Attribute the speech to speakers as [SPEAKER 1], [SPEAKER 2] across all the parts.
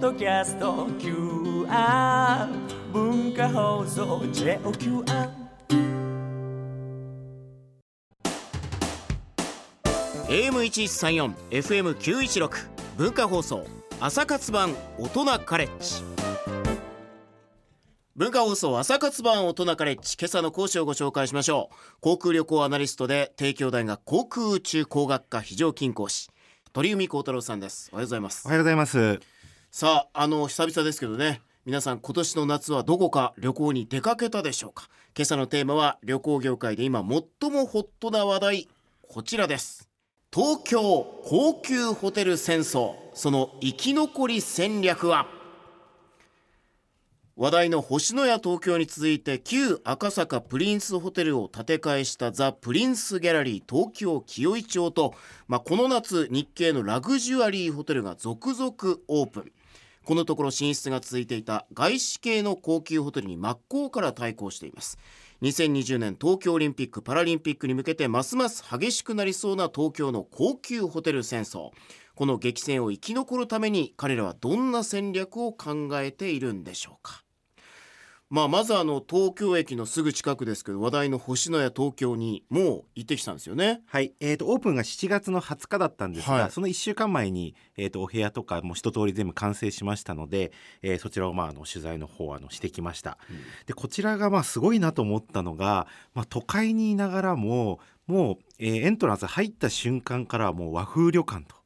[SPEAKER 1] ッドキャスト QR 文化放送 JOQR
[SPEAKER 2] AM1134 FM916 文化放送朝活版大人カレッジ。文化放送朝活版大人カレッジ今朝の講師をご紹介しましょう。航空旅行アナリストで帝京大学航空宇宙工学科非常勤講師鳥海幸太郎さんです。おはようございます。
[SPEAKER 3] おはようございます
[SPEAKER 2] さああの久々ですけどね。皆さん今年の夏はどこか旅行に出かけたでしょうか？今朝のテーマは旅行業界で今最もホットな話題こちらです。東京高級ホテル戦争。その生き残り戦略は？話題の星のや東京に続いて旧赤坂プリンスホテルを建て替えしたザ・プリンスギャラリー東京清井町と、まあ、この夏日系のラグジュアリーホテルが続々オープン。このところ進出が続いていた外資系の高級ホテルに真っ向から対抗しています。2020年東京オリンピック・パラリンピックに向けてますます激しくなりそうな東京の高級ホテル戦争。この激戦を生き残るために彼らはどんな戦略を考えているんでしょうか。まあ、まずあの東京駅のすぐ近くですけど話題の星のや東京にもう行ってきたんですよね。
[SPEAKER 3] はい、えーと、オープンが7月の20日だったんですが、
[SPEAKER 2] はい
[SPEAKER 3] その1週間前に、えー、とお部屋とかも一通り全部完成しましたので、えーそちらをまああの取材の方あのしてきました。でこちらがまあすごいなと思ったのが、まあ、都会にいながらももう、えーエントランス入った瞬間からはもう和風旅館と。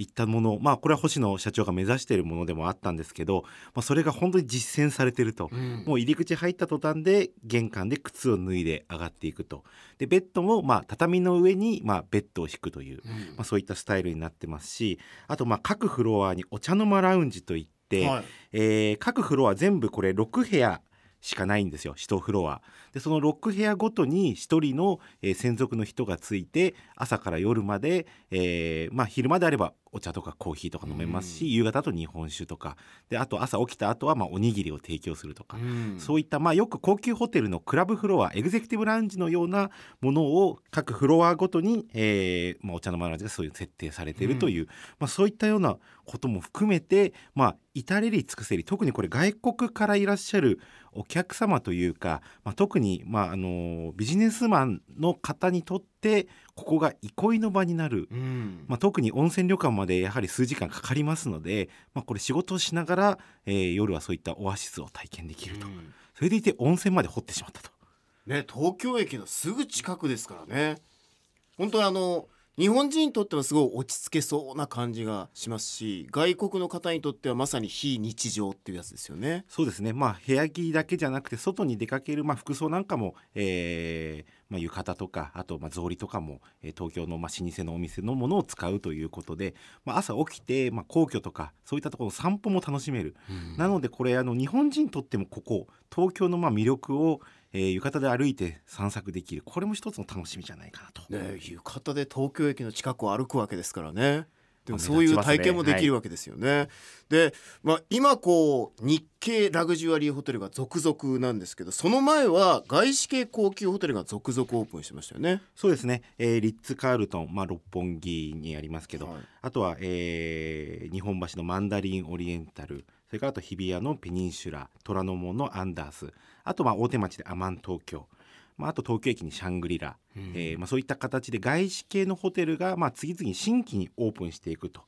[SPEAKER 3] いったものまあこれは星野社長が目指しているものでもあったんですけど、まあ、それが本当に実践されてると、もう入り口入った途端で玄関で靴を脱いで上がっていくと。でベッドもまあ畳の上にまあベッドを敷くという、まあ、そういったスタイルになってますしあとまあ各フロアにお茶の間ラウンジといって、
[SPEAKER 2] はい
[SPEAKER 3] えー各フロア全部これ6部屋しかないんですよ1フロアでその6部屋ごとに1人の、えー専属の人がついて朝から夜まで、えーまあ、昼間であればお茶とかコーヒーとか飲めますし、夕方だと日本酒とか。であと朝起きた後はまあおにぎりを提供するとか、そういったまあよく高級ホテルのクラブフロアエグゼクティブラウンジのようなものを各フロアごとに、えーまあ、お茶の間ラウンジがそういう設定されているという、まあ、そういったようなことも含めて、まあ、至れり尽くせり特にこれ外国からいらっしゃるお客様というか、まあ、特に、まあ、あのビジネスマンの方にとってここが憩いの場になる。
[SPEAKER 2] うん
[SPEAKER 3] まあ、特に温泉旅館までやはり数時間かかりますので、まあ、これ仕事をしながら、えー夜はそういったオアシスを体験できると、
[SPEAKER 2] うん
[SPEAKER 3] それでいて温泉まで掘ってしまったと。
[SPEAKER 2] ね、東京駅のすぐ近くですからね本当にあの日本人にとってはすごい落ち着けそうな感じがしますし外国の方にとってはまさに非日常っていうやつですよね。
[SPEAKER 3] そうですね、まあ、部屋着だけじゃなくて外に出かける、まあ、服装なんかも、えーまあ、浴衣とかあとまあ草履とかも、えー東京のまあ老舗のお店のものを使うということで、まあ、朝起きて、まあ、皇居とかそういったところの散歩も楽しめる、なのでこれあの日本人にとってもここ東京のまあ魅力を、えー浴衣で歩いて散策できるこれも一つの楽しみじゃないかなと。
[SPEAKER 2] ね、浴衣で東京駅の近くを歩くわけですからね。でも
[SPEAKER 3] まあ
[SPEAKER 2] そういう体験もできるわけですよね。で、まあ、今こう日系ラグジュアリーホテルが続々なんですけどその前は外資系高級ホテルが続々オープンしてましたよね。
[SPEAKER 3] そうですね、えーリッツ・カールトン、まあ、六本木にありますけど、
[SPEAKER 2] はい
[SPEAKER 3] あとは、えー日本橋のマンダリン・オリエンタルそれからあと日比谷のペニンシュラ虎ノ門のアンダースあとまあ大手町でアマン東京、まあ、あと東京駅にシャングリラ、えーまあ、そういった形で外資系のホテルがまあ次々に新規にオープンしていくと。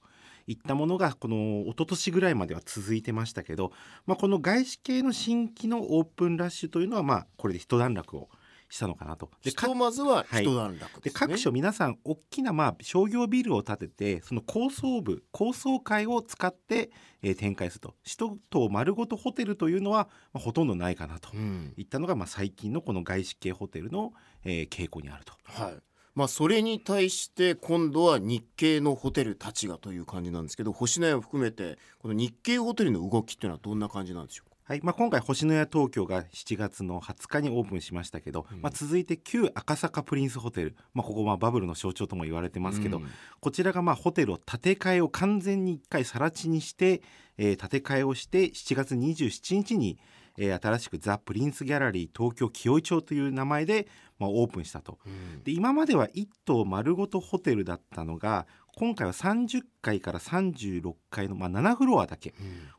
[SPEAKER 3] いったものがこの一昨年ぐらいまでは続いてましたけど、まあ、この外資系の新規のオープンラッシュというのはまあこれで一段落をしたのかなと。で
[SPEAKER 2] ひとまずは
[SPEAKER 3] はい
[SPEAKER 2] 一段落でね。
[SPEAKER 3] です各所皆さん大きなまあ商業ビルを建ててその高層部高層階を使って、えー展開すると。首都丸ごとホテルというのは、まあ、ほとんどないかなと。
[SPEAKER 2] うん。
[SPEAKER 3] いったのがまあ最近のこの外資系ホテルの、えー傾向にあると。
[SPEAKER 2] はい。まあ、それに対して今度は日系のホテルたちがという感じなんですけど星のやを含めてこの日系ホテルの動きっていうのはどんな感じなんでしょう？か
[SPEAKER 3] はい。まあ、今回星のや東京が7月の20日にオープンしましたけど、まあ、続いて旧赤坂プリンスホテル、まあ、ここまあバブルの象徴とも言われてますけど、
[SPEAKER 2] うん。
[SPEAKER 3] こちらがまあホテルを建て替えを完全に一回更地にして、えー建て替えをして7月27日に、えー新しくザ・プリンスギャラリー東京清井町という名前で、まあ、オープンしたと。で今までは1棟丸ごとホテルだったのが今回は30階から36階の、まあ、7フロアだけ。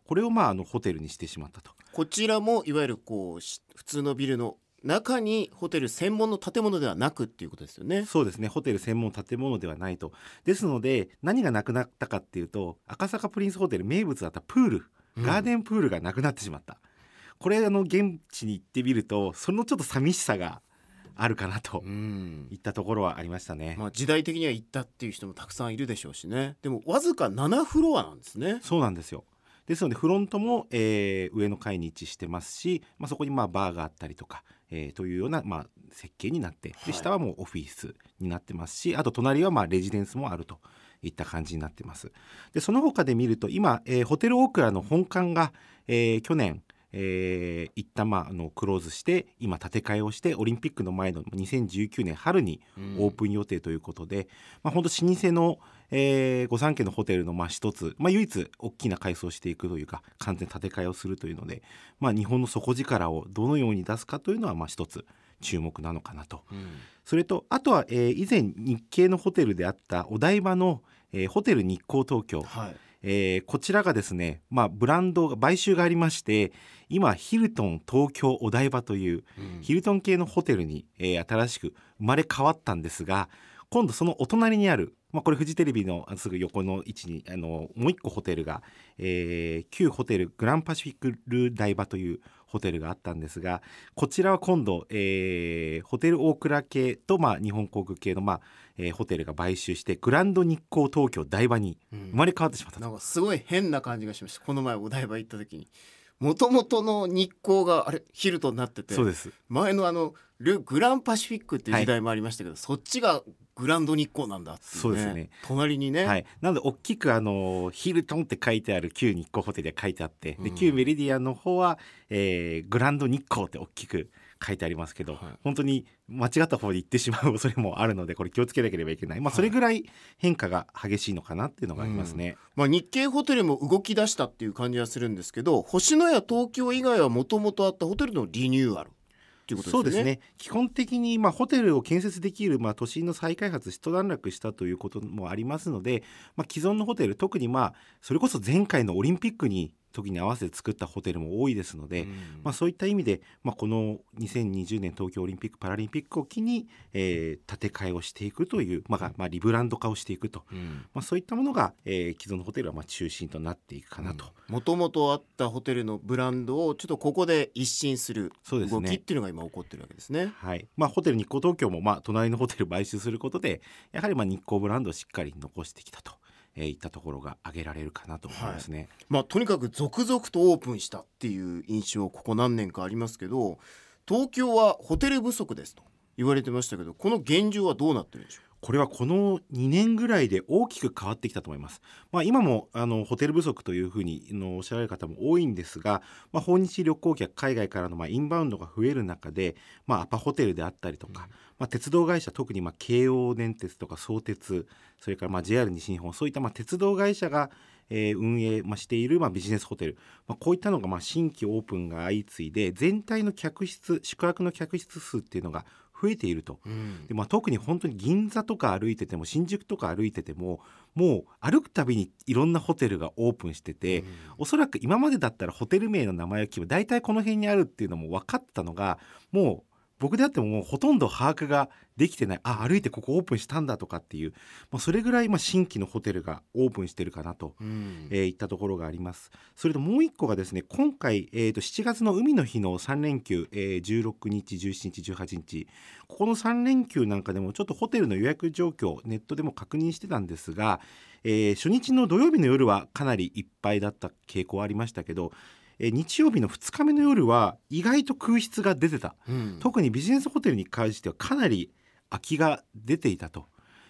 [SPEAKER 3] これをまああのホテルにしてしまったと。
[SPEAKER 2] こちらもいわゆるこうし普通のビルの中にホテル専門の建物ではなくっていうことですよね。
[SPEAKER 3] そうですね。ホテル専門建物ではないと。ですので何がなくなったかっていうと赤坂プリンスホテル名物だったプール。ガーデンプールがなくなってしまった、これあの現地に行ってみるとそのちょっと寂しさがあるかなと
[SPEAKER 2] うん。
[SPEAKER 3] いったところはありましたね、
[SPEAKER 2] まあ、時代的には行ったっていう人もたくさんいるでしょうしね。でもわずか7フロアなんですね。
[SPEAKER 3] そうなんですよですのでフロントも、えー上の階に位置してますし、まあ、そこにまあバーがあったりとか、えーというような、まあ、設計になって
[SPEAKER 2] はい。
[SPEAKER 3] で下はもうオフィスになってますしあと隣はまあレジデンスもあるといった感じになってます。でその他で見ると今、えーホテルオークラの本館が、えー去年えー一旦まああのクローズして今建て替えをしてオリンピックの前の2019年春にオープン予定ということで、まあ、本当老舗の、えー、御三家のホテルのまあ一つ、まあ、唯一大きな改装をしていくというか完全建て替えをするというので、まあ、日本の底力をどのように出すかというのはまあ一つ注目なのかなと。
[SPEAKER 2] うん。
[SPEAKER 3] それとあとは、えー以前日系のホテルであったお台場の、えーホテル日光東京、
[SPEAKER 2] はい
[SPEAKER 3] えーこちらがですね、まあ、ブランドが買収がありまして今ヒルトン東京お台場という
[SPEAKER 2] うん。
[SPEAKER 3] ヒルトン系のホテルに、えー新しく生まれ変わったんですが今度そのお隣にある、まあ、これフジテレビのすぐ横の位置にあのもう一個ホテルが、えー旧ホテルグランパシフィックル台場というホテルがあったんですがこちらは今度、えーホテル大倉系と、まあ、日本航空系の、まあえーホテルが買収してグランド日光東京台場に
[SPEAKER 2] うん。
[SPEAKER 3] 生まれ変わってしまったと。
[SPEAKER 2] なんかすごい変な感じがしました。この前お台場行った時に。もともとの日光があれヒルトになってて
[SPEAKER 3] そうです。
[SPEAKER 2] 前のあのルグランパシフィックっていう時代もありましたけど、そっちがグランド日光なんだっていう、ね、
[SPEAKER 3] そうですね。
[SPEAKER 2] 隣にね、
[SPEAKER 3] はい、なので大きくあのヒルトンって書いてある旧日光ホテルが書いてあって、で
[SPEAKER 2] うん。
[SPEAKER 3] 旧メリディアンの方は、えーグランド日光って大きく書いてありますけど、
[SPEAKER 2] はい。
[SPEAKER 3] 本当に間違った方に行ってしまう恐れもあるのでこれ気をつけなければいけない、まあ、
[SPEAKER 2] はい。
[SPEAKER 3] それぐらい変化が激しいのかなっていうのがありますね。
[SPEAKER 2] まあ、日系ホテルも動き出したっていう感じはするんですけど星野や東京以外はもともとあったホテルのリニューアルっていうことですね。
[SPEAKER 3] そうですね。基本的に、まあ、ホテルを建設できる、まあ、都心の再開発一段落したということもありますので、まあ、既存のホテル特にまあそれこそ前回のオリンピックに時に合わせて作ったホテルも多いですので、
[SPEAKER 2] うん。
[SPEAKER 3] まあ、そういった意味で、まあ、この2020年東京オリンピック・パラリンピックを機に、えー建て替えをしていくという、まあまあ、リブランド化をしていくと、
[SPEAKER 2] うん。
[SPEAKER 3] まあ、そういったものが、えー既存のホテルはまあ中心となっていくかなと。
[SPEAKER 2] もともとあったホテルのブランドをちょっとここで一新する動きっていうのが今起こってるわけですね。
[SPEAKER 3] はい。まあ、ホテル日光東京も、まあ、隣のホテル買収することでやはりまあ日光ブランドをしっかり残してきたと、えーいったところが挙げられるかなと思いますね。
[SPEAKER 2] まあ、とにかく続々とオープンしたっていう印象ここ何年かありますけど東京はホテル不足ですと言われてましたけどこの現状はどうなってるんでしょう？
[SPEAKER 3] これはこの2年ぐらいで大きく変わってきたと思います。まあ、今もあのホテル不足というふうにあのおっしゃられる方も多いんですが、まあ、訪日旅行客海外からのまあインバウンドが増える中で、まあ、アパホテルであったりとか、まあ、鉄道会社特にまあ京王電鉄とか相鉄それからまあ JR 西日本そういったまあ鉄道会社がえー運営まあしているまあビジネスホテル、まあ、こういったのがまあ新規オープンが相次いで全体の客室宿泊の客室数っていうのが増えていると。
[SPEAKER 2] う、うん
[SPEAKER 3] でまあ、特に本当に銀座とか歩いてても新宿とか歩いててももう歩くたびにいろんなホテルがオープンしてて、おそらく今までだったらホテル名の名前を聞けば大体この辺にあるっていうのも分かったのがもう僕であってももうほとんど把握ができてない。あ歩いてここオープンしたんだとかっていう、まあ、それぐらいまあ新規のホテルがオープンしてるかなと
[SPEAKER 2] うん。
[SPEAKER 3] えーいったところがあります。それともう一個がですね今回、えー、と7月の海の日の3連休、えー16日17日18日。ここの3連休なんかでもちょっとホテルの予約状況ネットでも確認してたんですが、えー初日の土曜日の夜はかなりいっぱいだった傾向ありましたけど、えー日曜日の2日目の夜は意外と空室が出てた。
[SPEAKER 2] うん
[SPEAKER 3] 特にビジネスホテルに関してはかなり空きが出ていたと、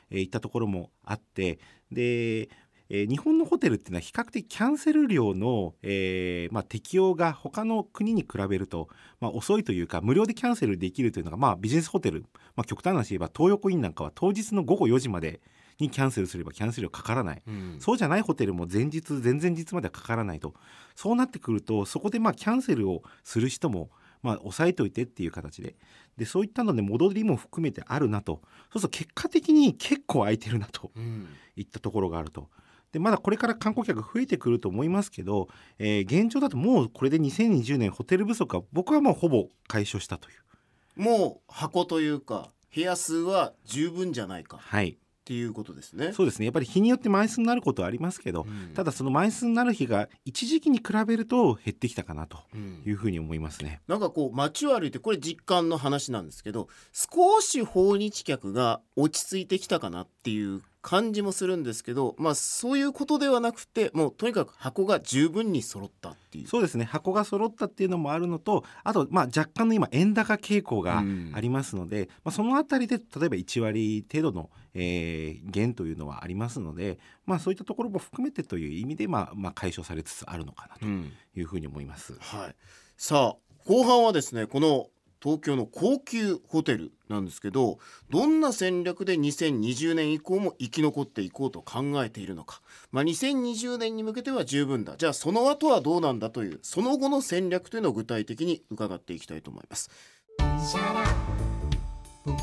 [SPEAKER 3] えーいったところもあってで、えー日本のホテルっていうのは比較的キャンセル料の、えーまあ、適用が他の国に比べると、まあ、遅いというか無料でキャンセルできるというのが、まあ、ビジネスホテル、まあ、極端な話言えば東横インなんかは当日の午後4時までにキャンセルすればキャンセル料かからない、
[SPEAKER 2] うん。
[SPEAKER 3] そうじゃないホテルも前日前々日まではかからないと。そうなってくるとそこでまあキャンセルをする人もまあ抑えといてっていう形で。でそういったので戻りも含めてあるなと。そうすると結果的に結構空いてるなと。
[SPEAKER 2] うん。
[SPEAKER 3] いったところがあると。でまだこれから観光客増えてくると思いますけど、えー現状だともうこれで2020年ホテル不足は僕はもうほぼ解消したという。
[SPEAKER 2] もう箱というか部屋数は十分じゃないか。っ
[SPEAKER 3] はい
[SPEAKER 2] ていうことですね。
[SPEAKER 3] そうですねやっぱり日によって枚数になることはありますけど、
[SPEAKER 2] うん
[SPEAKER 3] ただその枚数になる日が一時期に比べると減ってきたかなと
[SPEAKER 2] うん
[SPEAKER 3] いうふうに思いますね。
[SPEAKER 2] なんかこう街を歩いてこれ実感の話なんですけど少し訪日客が落ち着いてきたかなっていう感じもするんですけどまあそういうことではなくてもうとにかく箱が十分に揃ったっていう。
[SPEAKER 3] そうですね箱が揃ったっていうのもあるのとあとまあ若干の今円高傾向が
[SPEAKER 2] うん
[SPEAKER 3] ありますので、まあ、そのあたりで例えば1割程度の、えー減というのはありますので、まあ、そういったところも含めてという意味で、まあまあ、解消されつつあるのかなと
[SPEAKER 2] うん
[SPEAKER 3] いうふうに思います。
[SPEAKER 2] はい、さあ後半はですねこの東京の高級ホテルなんですけどどんな戦略で2020年以降も生き残っていこうと考えているのか、まあ、2020年に向けては十分だ。じゃあその後はどうなんだというその後の戦略というのを具体的に伺っていきたいと思います。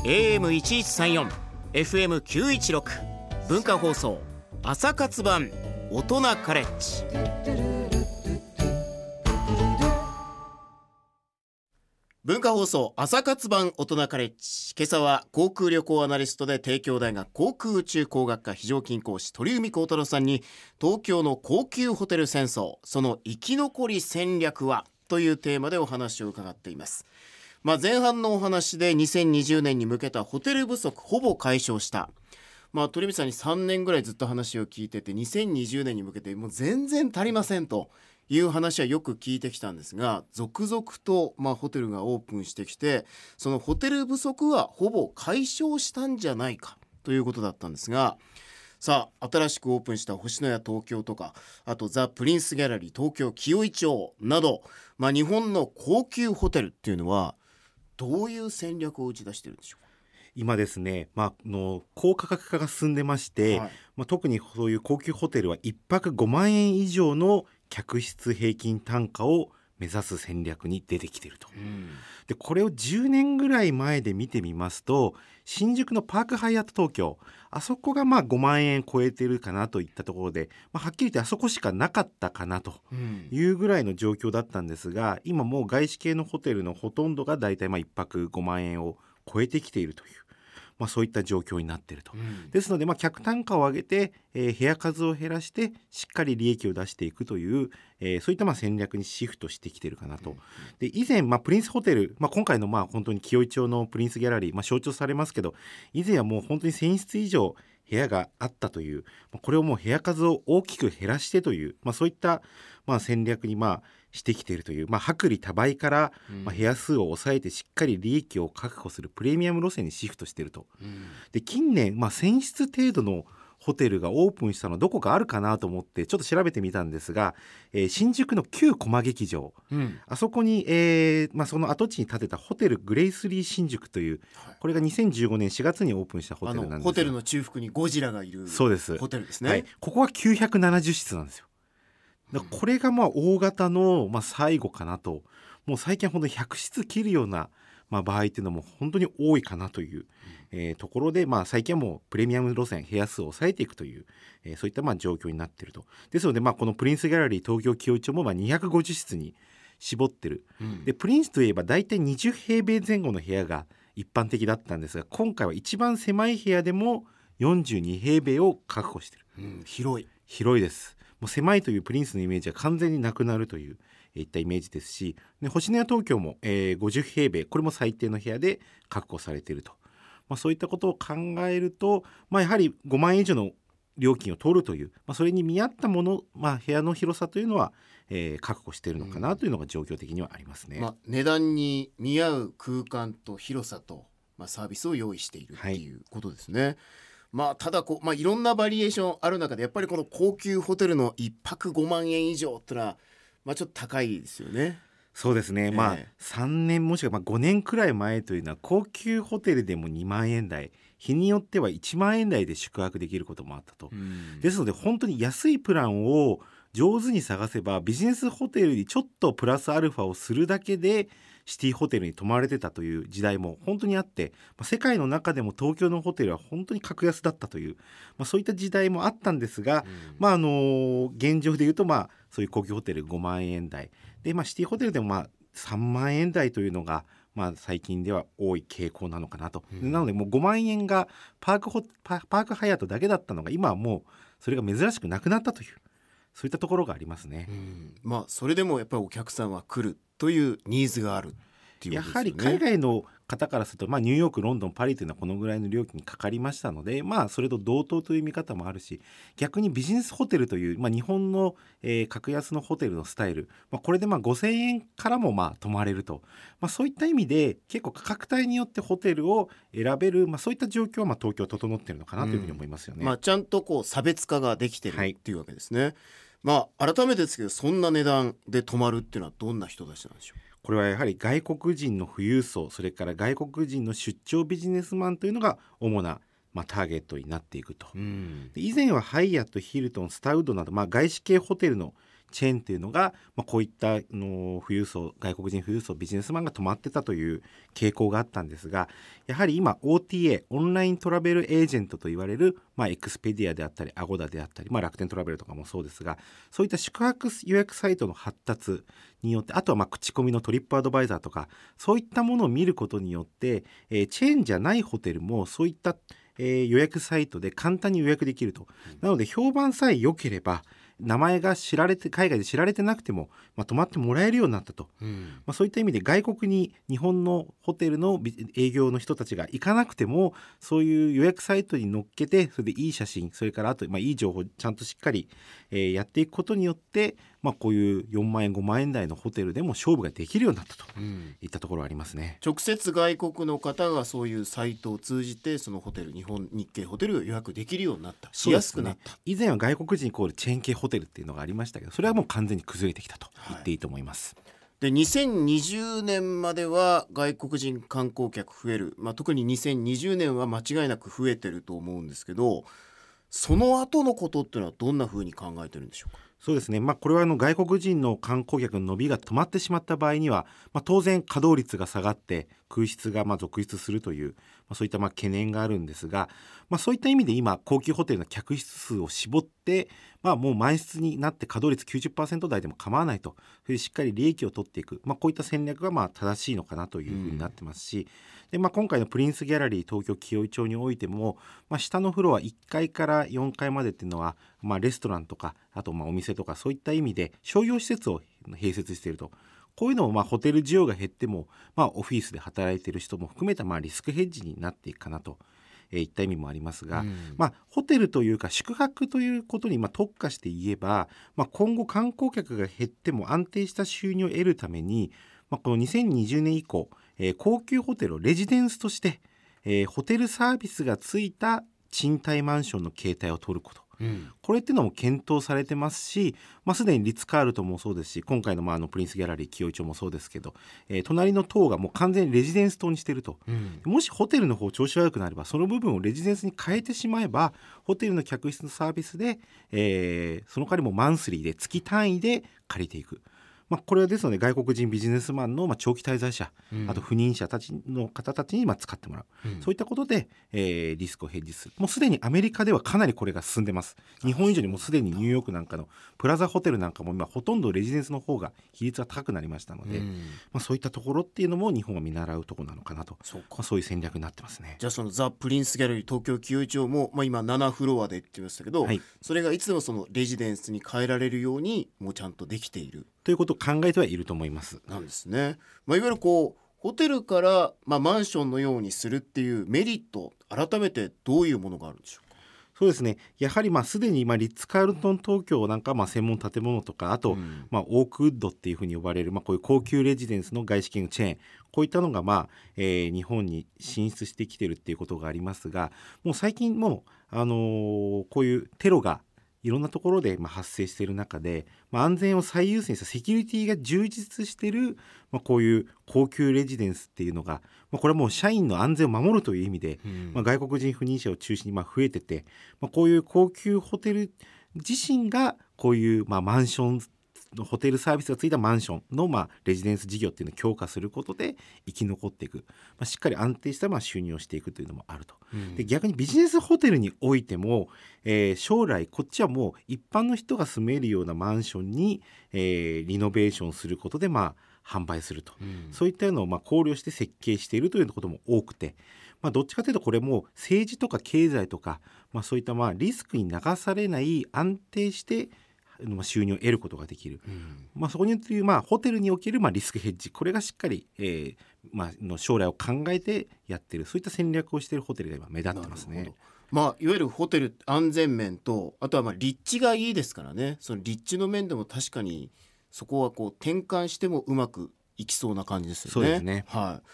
[SPEAKER 2] AM1134 FM916 文化放送朝活版大人カレッジ。文化放送朝活版大人カレッジ今朝は航空旅行アナリストで帝京大学航空宇宙工学科非常勤講師鳥海高太郎さんに東京の高級ホテル戦争その生き残り戦略はというテーマでお話を伺っています。まあ、前半のお話で2020年に向けたホテル不足ほぼ解消した。まあ、鳥海さんに3年ぐらいずっと話を聞いてて2020年に向けてもう全然足りませんという話はよく聞いてきたんですが続々とまあホテルがオープンしてきてそのホテル不足はほぼ解消したんじゃないかということだったんですがさあ新しくオープンした星のや東京とかあとザ・プリンスギャラリー東京清井町など、まあ、日本の高級ホテルっていうのはどういう戦略を打ち出してるんでしょう
[SPEAKER 3] 今ですね、まあ、あの高価格化が進んでまして、
[SPEAKER 2] はい。
[SPEAKER 3] まあ、特にそういう高級ホテルは1泊5万円以上の客室平均単価を目指す戦略に出てきていると。でこれを10年ぐらい前で見てみますと新宿のパークハイアット東京あそこがまあ5万円超えてるかなといったところで、まあ、はっきり言ってあそこしかなかったかなと
[SPEAKER 2] うん。
[SPEAKER 3] いうぐらいの状況だったんですが今もう外資系のホテルのほとんどがだいたいまあ1泊5万円を超えてきているという、まあ、そういった状況になっていると。
[SPEAKER 2] うん
[SPEAKER 3] ですので、まあ、客単価を上げて、えー部屋数を減らしてしっかり利益を出していくという、えーそういったまあ戦略にシフトしてきてるかなと。で以前、まあ、プリンスホテル、まあ、今回のまあ本当に清井町のプリンスギャラリー、まあ、象徴されますけど以前はもう本当に1000室以上部屋があったというまあこれをもう部屋数を大きく減らしてという、まあ、そういったまあ戦略にまあしてきているという、まあ、薄利多売から、まあ、部屋数を抑えてしっかり利益を確保するプレミアム路線にシフトしていると。
[SPEAKER 2] うん。
[SPEAKER 3] で近年、まあ、1000室程度のホテルがオープンしたのどこかあるかなと思ってちょっと調べてみたんですが、えー新宿の旧駒劇場。
[SPEAKER 2] うん。
[SPEAKER 3] あそこに、えーまあ、その跡地に建てたホテルグレイスリー新宿という
[SPEAKER 2] はい。
[SPEAKER 3] これが2015年4月にオープンしたホ
[SPEAKER 2] あ
[SPEAKER 3] テルなんです
[SPEAKER 2] のホテルの中腹にゴジラがいる
[SPEAKER 3] そうです。
[SPEAKER 2] ホテルですね。
[SPEAKER 3] はい、ここは970室なんですよこれがまあ大型のまあ最後かなと。もう最近は本当に100室切るようなまあ場合っていうのも本当に多いかなという、えーところでまあ最近はもうプレミアム路線部屋数を抑えていくという、えーそういったまあ状況になっていると。ですのでまあこのプリンスギャラリー東京清井町もまあ250室に絞ってる。
[SPEAKER 2] うん。
[SPEAKER 3] でプリンスといえば大体20平米前後の部屋が一般的だったんですが今回は一番狭い部屋でも42平米を確保してる。
[SPEAKER 2] うん広い。
[SPEAKER 3] 広いですもう狭いというプリンスのイメージは完全になくなるといったイメージですしで星のや東京も、えー50平米これも最低の部屋で確保されていると、まあ、そういったことを考えると、まあ、やはり5万円以上の料金を取るという、まあ、それに見合ったもの、まあ、部屋の広さというのは、えー確保しているのかなというのが状況的にはありますね。
[SPEAKER 2] まあ値段に見合う空間と広さとまあサービスを用意しているっていうことですね。まあただこうまあいろんなバリエーションある中でやっぱりこの高級ホテルの一泊5万円以上ってのはまあちょっと高いですよね。
[SPEAKER 3] そうですね、まあ
[SPEAKER 2] え
[SPEAKER 3] 3年もしくはまあ5年くらい前というのは高級ホテルでも2万円台日によっては1万円台で宿泊できることもあったと。
[SPEAKER 2] うん
[SPEAKER 3] ですので本当に安いプランを上手に探せばビジネスホテルにちょっとプラスアルファをするだけでシティホテルに泊まれてたという時代も本当にあって、まあ世界の中でも東京のホテルは本当に格安だったという、まあ、そういった時代もあったんですが、まああの現状で言うとまあそういう高級ホテル5万円台。で、まあ、シティホテルでもまあ3万円台というのがまあ最近では多い傾向なのかなと、
[SPEAKER 2] うん。
[SPEAKER 3] なのでもう5万円がパークホパパークハイアットだけだったのが今はもうそれが珍しくなくなったというそういったところがありますね。
[SPEAKER 2] うんまあそれでもやっぱりお客さんは来るというニーズがあるっていう
[SPEAKER 3] や
[SPEAKER 2] ことですよね。
[SPEAKER 3] はり海外の方からすると、まあ、ニューヨークロンドンパリというのはこのぐらいの料金にかかりましたので、まあ、それと同等という見方もあるし逆にビジネスホテルという、まあ、日本の、えー格安のホテルのスタイル、まあ、これでまあ5,000円からもまあ泊まれると、まあ、そういった意味で結構価格帯によってホテルを選べる、まあ、そういった状況はまあ東京は整っているのかなというふうに思いますよね。
[SPEAKER 2] まあちゃんとこう差別化ができて
[SPEAKER 3] い
[SPEAKER 2] っていうわけですね。まあ改めてですけどそんな値段で泊まるっていうのはどんな人たちなんでしょ
[SPEAKER 3] これはやはり外国人の富裕層それから外国人の出張ビジネスマンというのが主な、まあ、ターゲットになっていくと。以前はハイアットヒルトンスターウッドなど、まあ、外資系ホテルのチェーンというのが、まあ、こういったあの富裕層外国人富裕層ビジネスマンが泊まってたという傾向があったんですがやはり今 OTA online travel agent と言われる、まあ、エクスペディアであったりアゴダであったり、まあ、楽天トラベルとかもそうですがそういった宿泊予約サイトの発達によってあとはまあ口コミのトリップアドバイザーとかそういったものを見ることによって、えーチェーンじゃないホテルもそういった、えー予約サイトで簡単に予約できると。なので評判さえ良ければ名前が知られて海外で知られてなくても、まあ、泊まってもらえるようになったと、
[SPEAKER 2] うん。
[SPEAKER 3] まあ、そういった意味で外国に日本のホテルのビ営業の人たちが行かなくてもそういう予約サイトに載っけてそれでいい写真それからあと、まあ、いい情報ちゃんとしっかり、えーやっていくことによって、まあ、こういう4万円5万円台のホテルでも勝負ができるようになったと
[SPEAKER 2] うん。
[SPEAKER 3] いったところがありますね。
[SPEAKER 2] 直接外国の方がそういうサイトを通じてそのホテル日本日系ホテルを予約できるようになったしやすくなった。
[SPEAKER 3] 以前は外国人イコールチェーン系ホテルっていうのがありましたけどそれはもう完全に崩れてきたと言っていいと思います。
[SPEAKER 2] で2020年までは外国人観光客増える、まあ、特に2020年は間違いなく増えてると思うんですけどその後のことっていうのはどんなふうに考えてるんでしょうか？
[SPEAKER 3] そうですね、まあ、これはあの外国人の観光客の伸びが止まってしまった場合には、まあ、当然稼働率が下がって空室がま続出するという、まあ、そういったまあ懸念があるんですが、まあ、そういった意味で今高級ホテルの客室数を絞って、まあ、もう満室になって稼働率90%台でも構わないとそれしっかり利益を取っていく、まあ、こういった戦略がまあ正しいのかなというふうになってますし、でまあ、今回のプリンスギャラリー東京清井町においても、まあ、下のフロア1階から4階までっていうのは、まあ、レストランとかあとまあお店とかそういった意味で商業施設を併設していると。こういうのもまあホテル需要が減っても、まあ、オフィスで働いている人も含めたまあリスクヘッジになっていくかなとえーいった意味もありますが、
[SPEAKER 2] うん。
[SPEAKER 3] まあ、ホテルというか宿泊ということにまあ特化して言えば、まあ、今後観光客が減っても安定した収入を得るために、まあ、この2020年以降、えー高級ホテルをレジデンスとして、えーホテルサービスがついた賃貸マンションの形態を取ること
[SPEAKER 2] うん
[SPEAKER 3] これっていうのも検討されてますし、まあ、すでにリッツ・カールトンもそうですし今回のまああのプリンスギャラリー清井町もそうですけど、えー隣の棟がもう完全にレジデンス棟にしてると。
[SPEAKER 2] うん
[SPEAKER 3] もしホテルの方調子悪くなればその部分をレジデンスに変えてしまえばホテルの客室のサービスで、えーその代わりもマンスリーで月単位で借りていく。まあ、これはですので外国人ビジネスマンのまあ長期滞在者、
[SPEAKER 2] うん。
[SPEAKER 3] あと不妊者たちの方たちにまあ使ってもらう、
[SPEAKER 2] うん。
[SPEAKER 3] そういったことで、えーリスクをヘッジする。もうすでにアメリカではかなりこれが進んでます。日本以上にもうすでにニューヨークなんかのプラザホテルなんかも今ほとんどレジデンスの方が比率が高くなりましたので、
[SPEAKER 2] うん。
[SPEAKER 3] まあ、そういったところっていうのも日本は見習うところなのかなと、
[SPEAKER 2] そう
[SPEAKER 3] まあ、そういう戦略になってますね。
[SPEAKER 2] じゃあそのザ・プリンスギャラリー東京清井町も、まあ、今7フロアでって言いましたけど、
[SPEAKER 3] はい。
[SPEAKER 2] それがいつでもそのレジデンスに変えられるようにもうちゃんとできている
[SPEAKER 3] ということを考えてはいると思います。
[SPEAKER 2] なんですね。まあ、いわゆるこうホテルから、まあ、マンションのようにするっていうメリット改めてどういうものがあるんでしょうか？
[SPEAKER 3] そうですねやはりまあすでにまあリッツ・カールトン東京なんかまあ専門建物とかあと、
[SPEAKER 2] うん
[SPEAKER 3] まあ、オークウッドっていうふうに呼ばれる、まあ、こういう高級レジデンスの外資系のチェーンこういったのが、まあえー日本に進出してきてるっていうことがありますがもう最近もう、あのーこういうテロがいろんなところでまあ発生している中で、まあ、安全を最優先したセキュリティが充実している、まあ、こういう高級レジデンスっていうのが、まあ、これはもう社員の安全を守るという意味で、
[SPEAKER 2] うん。
[SPEAKER 3] まあ、外国人赴任者を中心にまあ増えてて、まあ、こういう高級ホテル自身がこういうまあマンションのホテルサービスがついたマンションのまあレジデンス事業っていうのを強化することで生き残っていく、まあ、しっかり安定したまあ収入をしていくというのもあると。
[SPEAKER 2] うん
[SPEAKER 3] で逆にビジネスホテルにおいても、えー将来こっちはもう一般の人が住めるようなマンションに、えーリノベーションすることでまあ販売すると。
[SPEAKER 2] うん
[SPEAKER 3] そういったのをまあ考慮して設計しているということも多くて、まあ、どっちかというとこれも政治とか経済とか、まあ、そういったまあリスクに流されない安定してまあ収入を得ることができる、
[SPEAKER 2] うん。
[SPEAKER 3] まあ、そこにというまあホテルにおけるまあリスクヘッジ。これがしっかり、えーまあ、の将来を考えてやってる。そういった戦略をしているホテルが今目立ってますね。
[SPEAKER 2] まあいわゆるホテル安全面とあとはまあ立地がいいですからね。その立地の面でも確かにそこはこう転換してもうまくいきそうな感じですよね。
[SPEAKER 3] そうですね。
[SPEAKER 2] はい。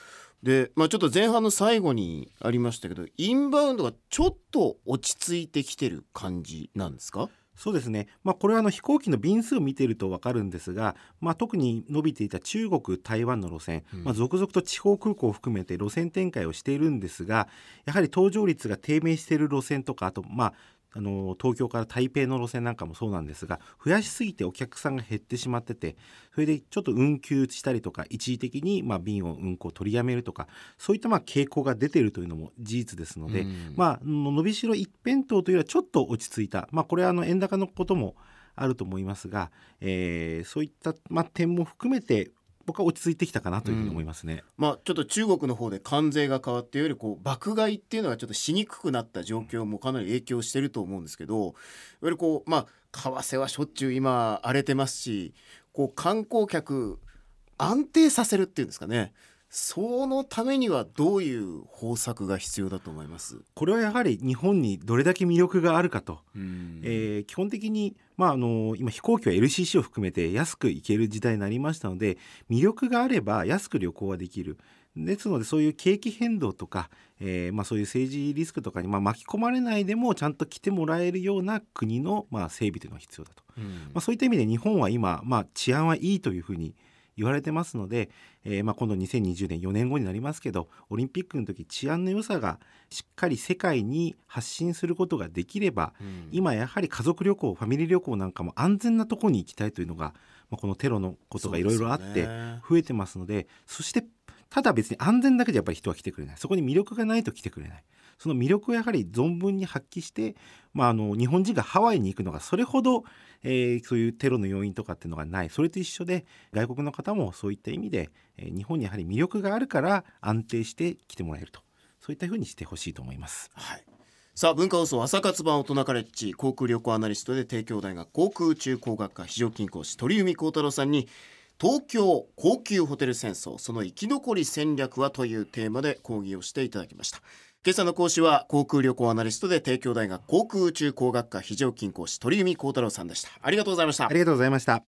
[SPEAKER 2] でまあ、ちょっと前半の最後にありましたけどインバウンドがちょっと落ち着いてきてる感じなんですか？
[SPEAKER 3] そうですね、まあ、これはあの飛行機の便数を見ていると分かるんですが、まあ、特に伸びていた中国台湾の路線、
[SPEAKER 2] うん。
[SPEAKER 3] まあ、続々と地方空港を含めて路線展開をしているんですがやはり搭乗率が低迷している路線とかあと、まあ、あの東京から台北の路線なんかもそうなんですが増やしすぎてお客さんが減ってしまっててそれでちょっと運休したりとか一時的にまあ便を運行を取りやめるとかそういったまあ傾向が出ているというのも事実ですので、
[SPEAKER 2] うん。
[SPEAKER 3] まあ、の伸びしろ一辺倒というよりはちょっと落ち着いた、まあ、これはあの円高のこともあると思いますが、えーそういった、まあ、点も含めて僕は落ち着いてきたかなというふうに思いますね。
[SPEAKER 2] まあちょっと中国の方で関税が変わってよりこう爆買いっていうのがちょっとしにくくなった状況もかなり影響してると思うんですけどいわゆるこうまあ為替はしょっちゅう今荒れてますしこう観光客安定させるっていうんですかねそのためにはどういう方策が必要だと思います、
[SPEAKER 3] これはやはり日本にどれだけ魅力があるかと、
[SPEAKER 2] うん
[SPEAKER 3] えー基本的に、まあ、あの今飛行機は LCC を含めて安く行ける時代になりましたので魅力があれば安く旅行はできる。ですのでそういう景気変動とか、えーまあ、そういう政治リスクとかに、まあ、巻き込まれないでもちゃんと来てもらえるような国の、まあ、整備というのが必要だと。
[SPEAKER 2] うん
[SPEAKER 3] まあ、そういった意味で日本は今、まあ、治安はいいというふうに言われてますので、えーまあ、今度2020年4年後になりますけどオリンピックの時治安の良さがしっかり世界に発信することができれば
[SPEAKER 2] うん。
[SPEAKER 3] 今やはり家族旅行ファミリー旅行なんかも安全なところに行きたいというのが、まあ、このテロのことがいろいろあって増えてますのでそしてただ別に安全だけじゃやっぱり人は来てくれないそこに魅力がないと来てくれないその魅力をやはり存分に発揮して、まあ、あの日本人がハワイに行くのがそれほど、えーそういうテロの要因とかっていうのがないそれと一緒で外国の方もそういった意味で、えー日本にやはり魅力があるから安定して来てもらえるとそういったふうにしてほしいと思います。
[SPEAKER 2] はい。さあ文化放送朝活版大人カレッジ航空旅行アナリストで帝京大学航空宇宙工学科非常勤講師鳥海幸太郎さんに東京高級ホテル戦争その生き残り戦略はというテーマで講義をしていただきました。今朝の講師は航空旅行アナリストで帝京大学航空宇宙工学科非常勤講師鳥海幸太郎さんでした。ありがとうございました。
[SPEAKER 3] ありがとうございました。